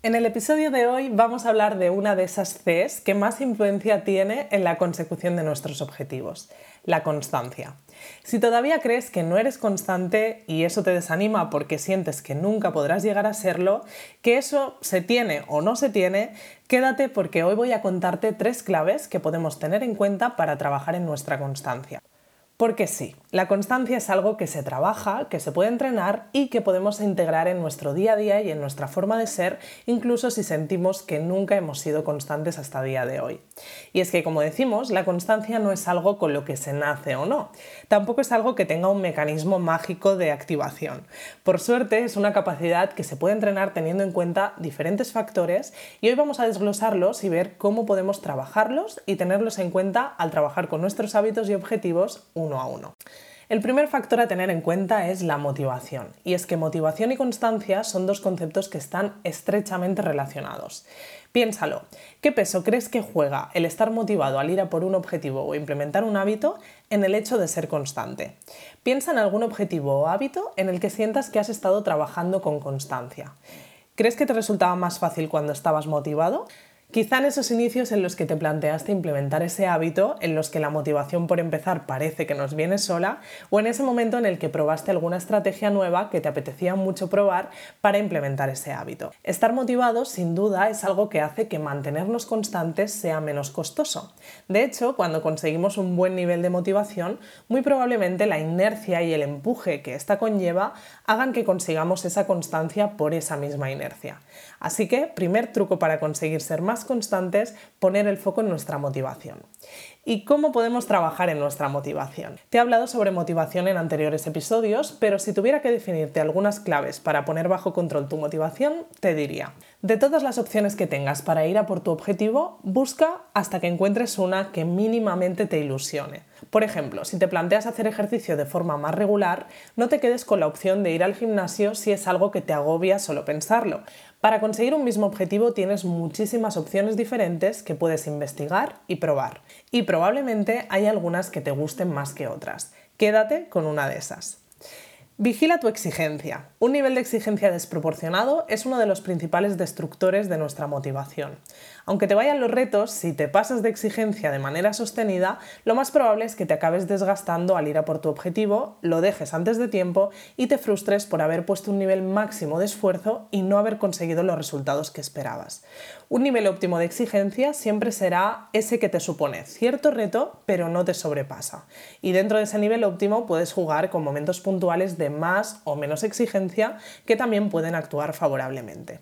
En el episodio de hoy vamos a hablar de una de esas Cs que más influencia tiene en la consecución de nuestros objetivos, la constancia. Si todavía crees que no eres constante y eso te desanima porque sientes que nunca podrás llegar a serlo, que eso se tiene o no se tiene, quédate porque hoy voy a contarte tres claves que podemos tener en cuenta para trabajar en nuestra constancia. Porque sí, la constancia es algo que se trabaja, que se puede entrenar y que podemos integrar en nuestro día a día y en nuestra forma de ser, incluso si sentimos que nunca hemos sido constantes hasta el día de hoy. Y es que, como decimos, la constancia no es algo con lo que se nace o no, tampoco es algo que tenga un mecanismo mágico de activación. Por suerte, es una capacidad que se puede entrenar teniendo en cuenta diferentes factores y hoy vamos a desglosarlos y ver cómo podemos trabajarlos y tenerlos en cuenta al trabajar con nuestros hábitos y objetivos a uno. El primer factor a tener en cuenta es la motivación, y es que motivación y constancia son dos conceptos que están estrechamente relacionados. Piénsalo, ¿qué peso crees que juega el estar motivado al ir a por un objetivo o implementar un hábito en el hecho de ser constante? Piensa en algún objetivo o hábito en el que sientas que has estado trabajando con constancia. ¿Crees que te resultaba más fácil cuando estabas motivado? Quizá en esos inicios en los que te planteaste implementar ese hábito, en los que la motivación por empezar parece que nos viene sola, o en ese momento en el que probaste alguna estrategia nueva que te apetecía mucho probar para implementar ese hábito. Estar motivados, sin duda, es algo que hace que mantenernos constantes sea menos costoso. De hecho, cuando conseguimos un buen nivel de motivación, muy probablemente la inercia y el empuje que esta conlleva hagan que consigamos esa constancia por esa misma inercia. Así que, primer truco para conseguir ser más constantes, poner el foco en nuestra motivación. ¿Y cómo podemos trabajar en nuestra motivación? Te he hablado sobre motivación en anteriores episodios, pero si tuviera que definirte algunas claves para poner bajo control tu motivación, te diría, de todas las opciones que tengas para ir a por tu objetivo, busca hasta que encuentres una que mínimamente te ilusione. Por ejemplo, si te planteas hacer ejercicio de forma más regular, no te quedes con la opción de ir al gimnasio si es algo que te agobia solo pensarlo. Para conseguir un mismo objetivo tienes muchísimas opciones diferentes que puedes investigar y probar. Y probablemente hay algunas que te gusten más que otras. Quédate con una de esas. Vigila tu exigencia. Un nivel de exigencia desproporcionado es uno de los principales destructores de nuestra motivación. Aunque te vayan los retos, si te pasas de exigencia de manera sostenida, lo más probable es que te acabes desgastando al ir a por tu objetivo, lo dejes antes de tiempo y te frustres por haber puesto un nivel máximo de esfuerzo y no haber conseguido los resultados que esperabas. Un nivel óptimo de exigencia siempre será ese que te supone cierto reto, pero no te sobrepasa. Y dentro de ese nivel óptimo puedes jugar con momentos puntuales de más o menos exigencia que también pueden actuar favorablemente.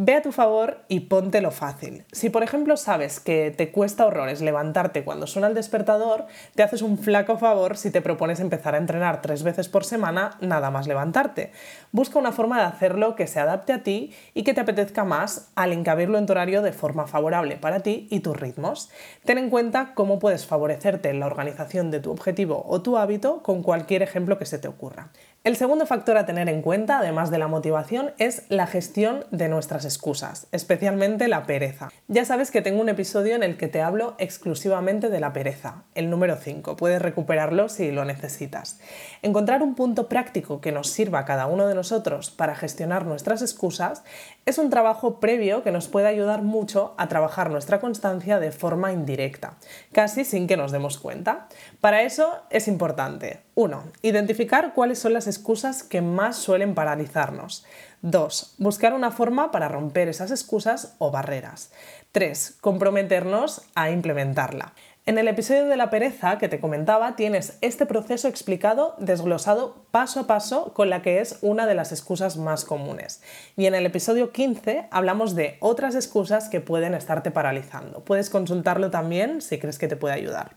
Ve a tu favor y póntelo fácil. Si por ejemplo sabes que te cuesta horrores levantarte cuando suena el despertador, te haces un flaco favor si te propones empezar a entrenar tres veces por semana nada más levantarte. Busca una forma de hacerlo que se adapte a ti y que te apetezca más al encabirlo en tu horario de forma favorable para ti y tus ritmos. Ten en cuenta cómo puedes favorecerte en la organización de tu objetivo o tu hábito con cualquier ejemplo que se te ocurra. El segundo factor a tener en cuenta, además de la motivación, es la gestión de nuestras excusas, especialmente la pereza. Ya sabes que tengo un episodio en el que te hablo exclusivamente de la pereza, el número 5, puedes recuperarlo si lo necesitas. Encontrar un punto práctico que nos sirva a cada uno de nosotros para gestionar nuestras excusas es un trabajo previo que nos puede ayudar mucho a trabajar nuestra constancia de forma indirecta, casi sin que nos demos cuenta. Para eso es importante 1. Identificar cuáles son las excusas que más suelen paralizarnos. 2. Buscar una forma para romper esas excusas o barreras. 3. Comprometernos a implementarla. En el episodio de la pereza que te comentaba tienes este proceso explicado, desglosado paso a paso con la que es una de las excusas más comunes. Y en el episodio 15 hablamos de otras excusas que pueden estarte paralizando. Puedes consultarlo también si crees que te puede ayudar.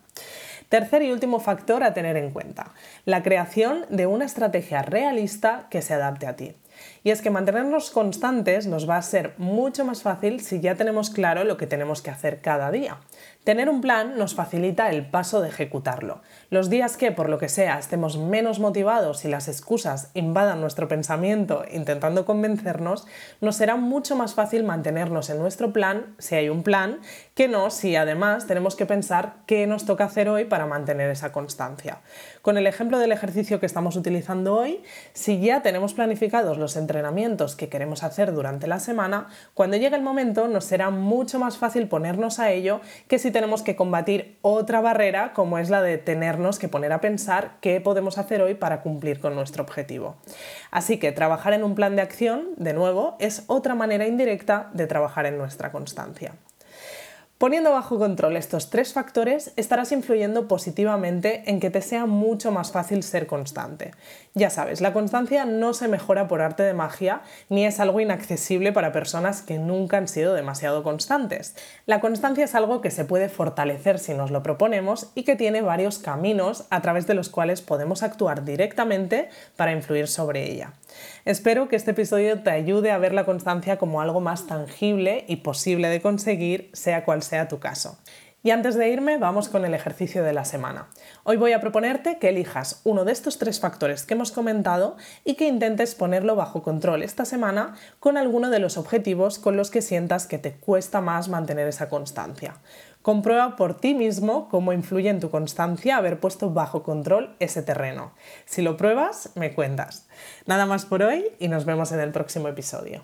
Tercer y último factor a tener en cuenta, la creación de una estrategia realista que se adapte a ti. Y es que mantenernos constantes nos va a ser mucho más fácil si ya tenemos claro lo que tenemos que hacer cada día. Tener un plan nos facilita el paso de ejecutarlo. Los días que, por lo que sea, estemos menos motivados y las excusas invadan nuestro pensamiento intentando convencernos, nos será mucho más fácil mantenernos en nuestro plan, si hay un plan, que no si además tenemos que pensar qué nos toca hacer hoy para mantener esa constancia. Con el ejemplo del ejercicio que estamos utilizando hoy, si ya tenemos planificados los entrenamientos que queremos hacer durante la semana, cuando llegue el momento nos será mucho más fácil ponernos a ello que si tenemos que combatir otra barrera como es la de tenernos que poner a pensar qué podemos hacer hoy para cumplir con nuestro objetivo. Así que trabajar en un plan de acción, de nuevo, es otra manera indirecta de trabajar en nuestra constancia. Poniendo bajo control estos tres factores, estarás influyendo positivamente en que te sea mucho más fácil ser constante. Ya sabes, la constancia no se mejora por arte de magia ni es algo inaccesible para personas que nunca han sido demasiado constantes. La constancia es algo que se puede fortalecer si nos lo proponemos y que tiene varios caminos a través de los cuales podemos actuar directamente para influir sobre ella. Espero que este episodio te ayude a ver la constancia como algo más tangible y posible de conseguir, sea cual sea tu caso. Y antes de irme, vamos con el ejercicio de la semana. Hoy voy a proponerte que elijas uno de estos tres factores que hemos comentado y que intentes ponerlo bajo control esta semana con alguno de los objetivos con los que sientas que te cuesta más mantener esa constancia. Comprueba por ti mismo cómo influye en tu constancia haber puesto bajo control ese terreno. Si lo pruebas, me cuentas. Nada más por hoy y nos vemos en el próximo episodio.